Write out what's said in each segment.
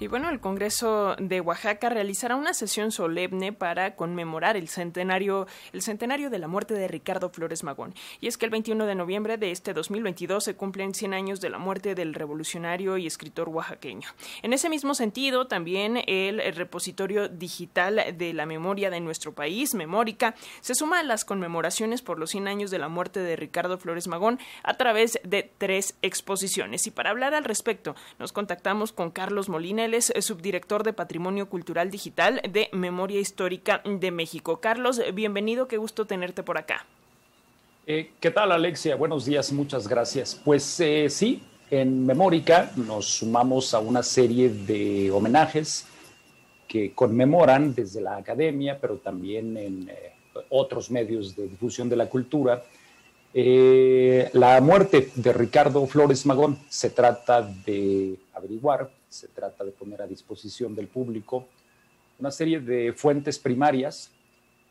Y bueno, el Congreso de Oaxaca realizará una sesión solemne para conmemorar el centenario, el centenario de la muerte de Ricardo Flores Magón. Y es que el 21 de noviembre de este 2022 se cumplen 100 años de la muerte del revolucionario y escritor oaxaqueño. En ese mismo sentido, también el repositorio digital de la memoria de nuestro país, Memórica, se suma a las conmemoraciones por los 100 años de la muerte de Ricardo Flores Magón a través de tres exposiciones. Y para hablar al respecto, nos contactamos con Carlos Molina, es subdirector de Patrimonio Cultural Digital de Memoria Histórica de México. Carlos, bienvenido, qué gusto tenerte por acá. Eh, ¿Qué tal, Alexia? Buenos días, muchas gracias. Pues eh, sí, en Memórica nos sumamos a una serie de homenajes que conmemoran desde la academia, pero también en eh, otros medios de difusión de la cultura, la muerte de Ricardo Flores Magón. Se trata de averiguar se trata de poner a disposición del público una serie de fuentes primarias.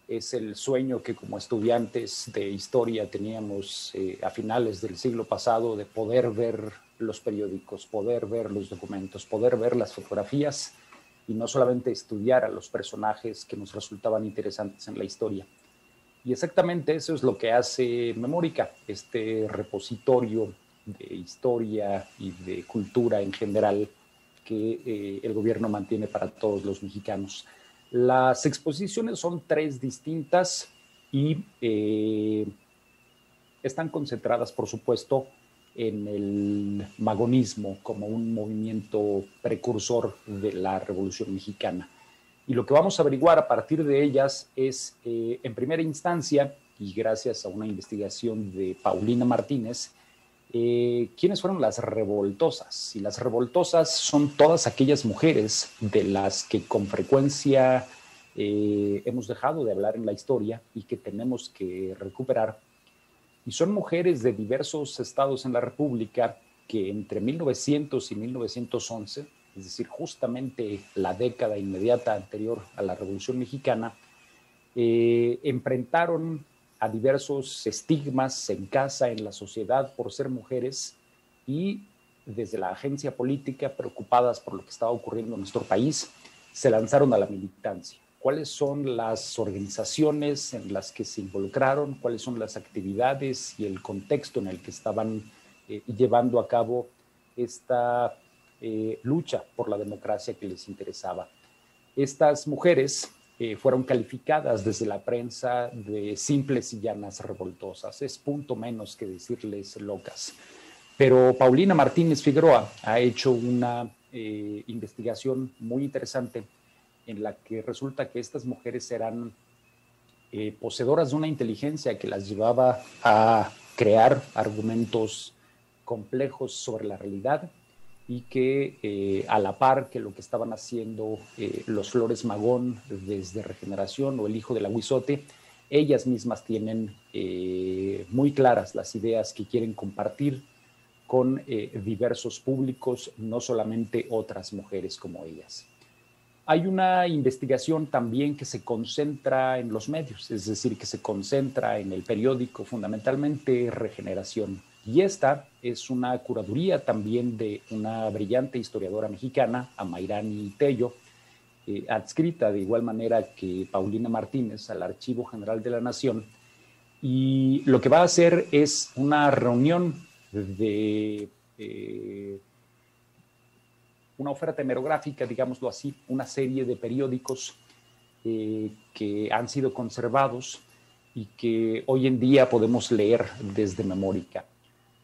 Es el sueño que como estudiantes de historia teníamos eh, a finales del siglo pasado de poder ver los periódicos, poder ver los documentos, poder ver las fotografías y no solamente estudiar a los personajes que nos resultaban interesantes en la historia. Y exactamente eso es lo que hace Memórica, este repositorio de historia y de cultura en general que eh, el gobierno mantiene para todos los mexicanos. Las exposiciones son tres distintas y eh, están concentradas, por supuesto, en el magonismo como un movimiento precursor de la Revolución Mexicana. Y lo que vamos a averiguar a partir de ellas es, eh, en primera instancia, y gracias a una investigación de Paulina Martínez, eh, quiénes fueron las revoltosas. Y las revoltosas son todas aquellas mujeres de las que con frecuencia eh, hemos dejado de hablar en la historia y que tenemos que recuperar. Y son mujeres de diversos estados en la República que entre 1900 y 1911, es decir, justamente la década inmediata anterior a la Revolución Mexicana, eh, enfrentaron a diversos estigmas en casa, en la sociedad por ser mujeres y desde la agencia política, preocupadas por lo que estaba ocurriendo en nuestro país, se lanzaron a la militancia. ¿Cuáles son las organizaciones en las que se involucraron? ¿Cuáles son las actividades y el contexto en el que estaban eh, llevando a cabo esta eh, lucha por la democracia que les interesaba? Estas mujeres eh, fueron calificadas desde la prensa de simples y llanas revoltosas. Es punto menos que decirles locas. Pero Paulina Martínez Figueroa ha hecho una eh, investigación muy interesante en la que resulta que estas mujeres eran eh, poseedoras de una inteligencia que las llevaba a crear argumentos complejos sobre la realidad y que eh, a la par que lo que estaban haciendo eh, los Flores Magón desde Regeneración o el hijo del aguizote, ellas mismas tienen eh, muy claras las ideas que quieren compartir con diversos públicos, no solamente otras mujeres como ellas. Hay una investigación también que se concentra en los medios, es decir, que se concentra en el periódico, fundamentalmente Regeneración y esta es una curaduría también de una brillante historiadora mexicana, Amairani Tello, eh, adscrita de igual manera que Paulina Martínez al Archivo General de la Nación. Y lo que va a hacer es una reunión de eh, una oferta hemerográfica, digámoslo así, una serie de periódicos eh, que han sido conservados y que hoy en día podemos leer desde Memórica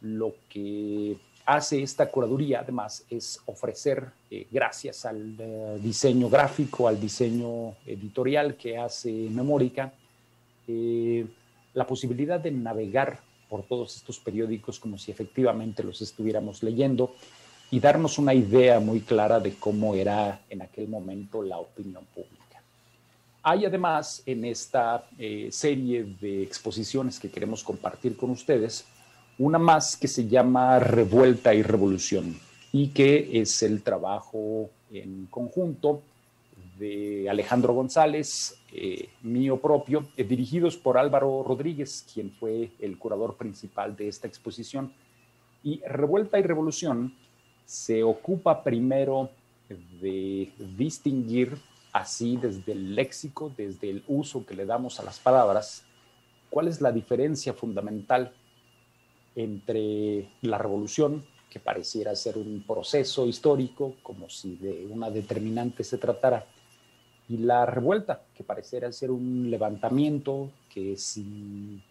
lo que hace esta curaduría además es ofrecer, eh, gracias al eh, diseño gráfico, al diseño editorial que hace Memórica, eh, la posibilidad de navegar por todos estos periódicos como si efectivamente los estuviéramos leyendo y darnos una idea muy clara de cómo era en aquel momento la opinión pública. Hay además en esta serie de exposiciones que queremos compartir con ustedes, una más que se llama Revuelta y Revolución y que es el trabajo en conjunto de Alejandro González, eh, mío propio, eh, dirigidos por Álvaro Rodríguez, quien fue el curador principal de esta exposición. Y Revuelta y Revolución se ocupa primero de distinguir así desde el léxico, desde el uso que le damos a las palabras, cuál es la diferencia fundamental entre la revolución, que pareciera ser un proceso histórico, como si de una determinante se tratara, y la revuelta, que pareciera ser un levantamiento que sin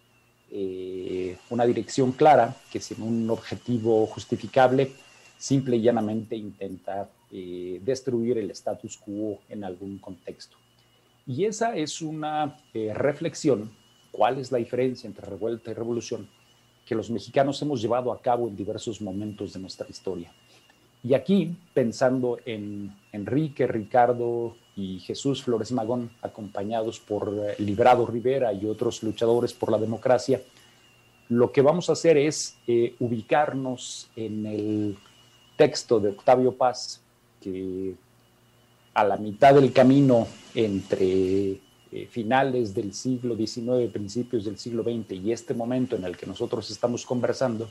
eh, una dirección clara, que sin un objetivo justificable, simple y llanamente intenta eh, destruir el status quo en algún contexto. Y esa es una eh, reflexión, cuál es la diferencia entre revuelta y revolución, que los mexicanos hemos llevado a cabo en diversos momentos de nuestra historia. Y aquí, pensando en Enrique, Ricardo y Jesús Flores Magón, acompañados por eh, Librado Rivera y otros luchadores por la democracia, lo que vamos a hacer es eh, ubicarnos en el texto de Octavio Paz, que a la mitad del camino entre eh, finales del siglo XIX, principios del siglo XX y este momento en el que nosotros estamos conversando,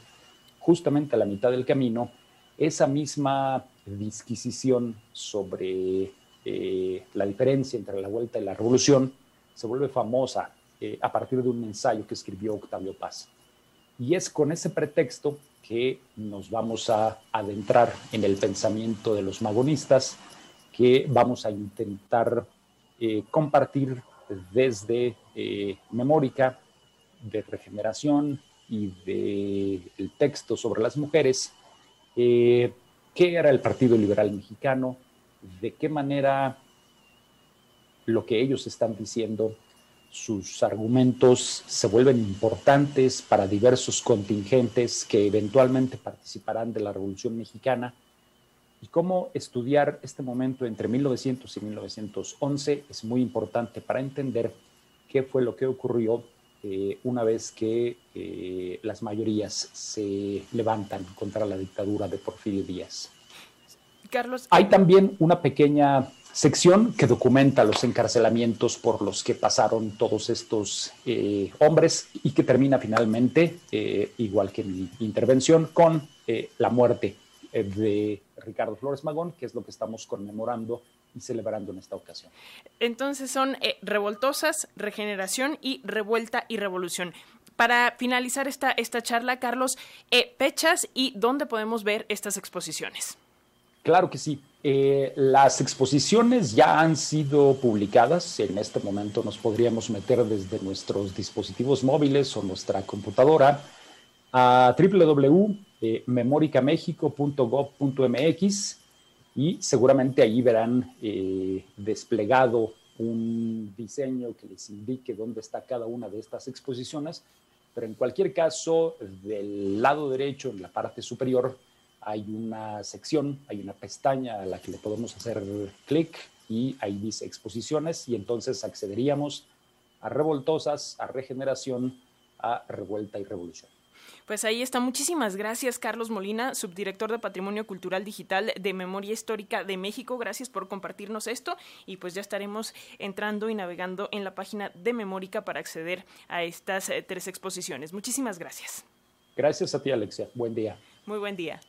justamente a la mitad del camino, esa misma disquisición sobre eh, la diferencia entre la vuelta y la revolución se vuelve famosa eh, a partir de un ensayo que escribió Octavio Paz. Y es con ese pretexto que nos vamos a adentrar en el pensamiento de los magonistas, que vamos a intentar compartir desde Memórica, de Regeneración y del el texto sobre las mujeres, qué era el Partido Liberal Mexicano, de qué manera lo que ellos están diciendo, sus argumentos se vuelven importantes para diversos contingentes que eventualmente participarán de la Revolución Mexicana y cómo estudiar este momento entre 1900 y 1911 es muy importante para entender qué fue lo que ocurrió eh, una vez que eh, las mayorías se levantan contra la dictadura de Porfirio Díaz. Carlos. Hay también una pequeña sección que documenta los encarcelamientos por los que pasaron todos estos eh, hombres y que termina finalmente, eh, igual que mi intervención, con eh, la muerte de Ricardo Flores Magón, que es lo que estamos conmemorando y celebrando en esta ocasión. Entonces son revoltosas, regeneración y revuelta y revolución. Para finalizar esta, esta charla, Carlos, fechas y dónde podemos ver estas exposiciones. Claro que sí. Eh, las exposiciones ya han sido publicadas. En este momento nos podríamos meter desde nuestros dispositivos móviles o nuestra computadora a www.memoricamexico.gov.mx y seguramente ahí verán eh, desplegado un diseño que les indique dónde está cada una de estas exposiciones. Pero en cualquier caso, del lado derecho, en la parte superior, hay una sección, hay una pestaña a la que le podemos hacer clic y ahí dice exposiciones y entonces accederíamos a revoltosas, a regeneración, a revuelta y revolución. Pues ahí está. Muchísimas gracias, Carlos Molina, subdirector de Patrimonio Cultural Digital de Memoria Histórica de México. Gracias por compartirnos esto y pues ya estaremos entrando y navegando en la página de Memórica para acceder a estas eh, tres exposiciones. Muchísimas gracias. Gracias a ti, Alexia. Buen día. Muy buen día.